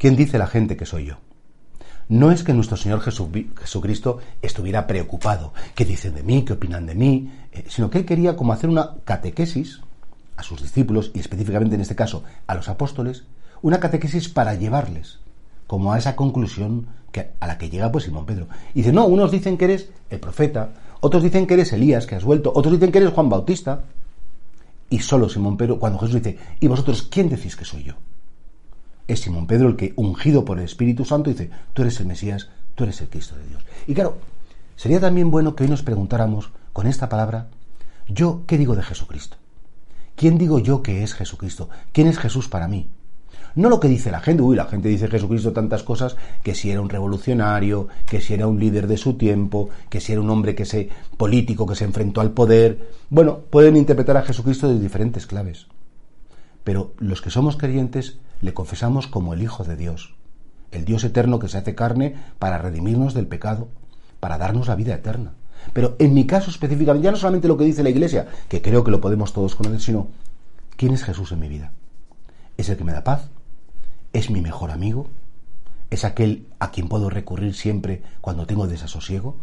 ¿Quién dice la gente que soy yo? No es que nuestro Señor Jesucristo estuviera preocupado, qué dicen de mí, qué opinan de mí, eh, sino que él quería como hacer una catequesis a sus discípulos y específicamente en este caso a los apóstoles, una catequesis para llevarles como a esa conclusión que, a la que llega pues Simón Pedro. Y dice, no, unos dicen que eres el profeta, otros dicen que eres Elías, que has vuelto, otros dicen que eres Juan Bautista. Y solo Simón Pedro, cuando Jesús dice, ¿y vosotros quién decís que soy yo? Es Simón Pedro el que, ungido por el Espíritu Santo, dice, tú eres el Mesías, tú eres el Cristo de Dios. Y claro, sería también bueno que hoy nos preguntáramos con esta palabra, yo, ¿qué digo de Jesucristo? ¿Quién digo yo que es Jesucristo? ¿Quién es Jesús para mí? No lo que dice la gente, uy, la gente dice Jesucristo tantas cosas, que si era un revolucionario, que si era un líder de su tiempo, que si era un hombre que se político que se enfrentó al poder. Bueno, pueden interpretar a Jesucristo de diferentes claves. Pero los que somos creyentes le confesamos como el Hijo de Dios, el Dios eterno que se hace carne para redimirnos del pecado, para darnos la vida eterna. Pero en mi caso específicamente, ya no solamente lo que dice la Iglesia, que creo que lo podemos todos conocer, sino ¿quién es Jesús en mi vida? ¿Es el que me da paz? ¿Es mi mejor amigo? ¿Es aquel a quien puedo recurrir siempre cuando tengo desasosiego?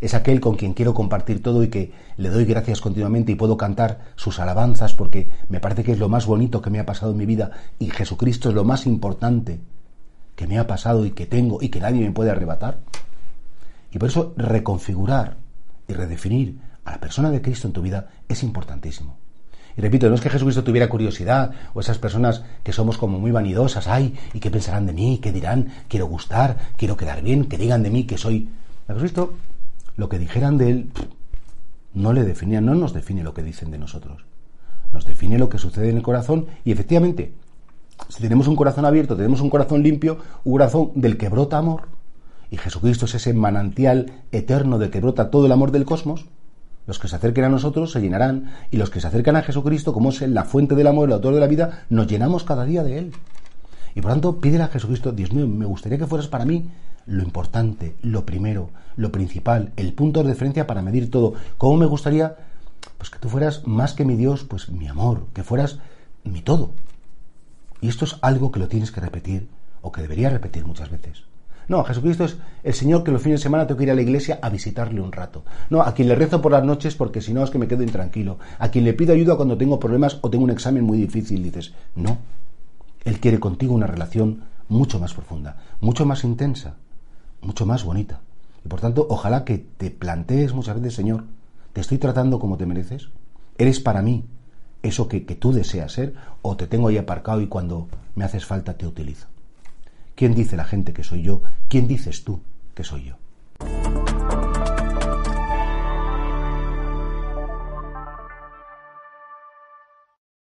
Es aquel con quien quiero compartir todo y que le doy gracias continuamente y puedo cantar sus alabanzas porque me parece que es lo más bonito que me ha pasado en mi vida y Jesucristo es lo más importante que me ha pasado y que tengo y que nadie me puede arrebatar. Y por eso reconfigurar y redefinir a la persona de Cristo en tu vida es importantísimo. Y repito, no es que Jesucristo tuviera curiosidad o esas personas que somos como muy vanidosas, ay, ¿y qué pensarán de mí? ¿Qué dirán? Quiero gustar, quiero quedar bien, que digan de mí que soy... Jesucristo lo que dijeran de él no le definía, no nos define lo que dicen de nosotros. Nos define lo que sucede en el corazón y efectivamente, si tenemos un corazón abierto, tenemos un corazón limpio, un corazón del que brota amor, y Jesucristo es ese manantial eterno del que brota todo el amor del cosmos, los que se acerquen a nosotros se llenarán, y los que se acercan a Jesucristo, como es la fuente del amor, el autor de la vida, nos llenamos cada día de Él. Y por tanto, pídele a Jesucristo, Dios mío, me gustaría que fueras para mí lo importante, lo primero, lo principal, el punto de referencia para medir todo. ¿Cómo me gustaría? Pues que tú fueras más que mi Dios, pues mi amor, que fueras mi todo. Y esto es algo que lo tienes que repetir, o que debería repetir muchas veces. No, Jesucristo es el Señor que los fines de semana tengo que ir a la iglesia a visitarle un rato. No, a quien le rezo por las noches porque si no es que me quedo intranquilo. A quien le pido ayuda cuando tengo problemas o tengo un examen muy difícil. Dices, no. Él quiere contigo una relación mucho más profunda, mucho más intensa mucho más bonita. Y por tanto, ojalá que te plantees muchas veces, Señor, ¿te estoy tratando como te mereces? ¿Eres para mí eso que, que tú deseas ser? ¿O te tengo ahí aparcado y cuando me haces falta te utilizo? ¿Quién dice la gente que soy yo? ¿Quién dices tú que soy yo?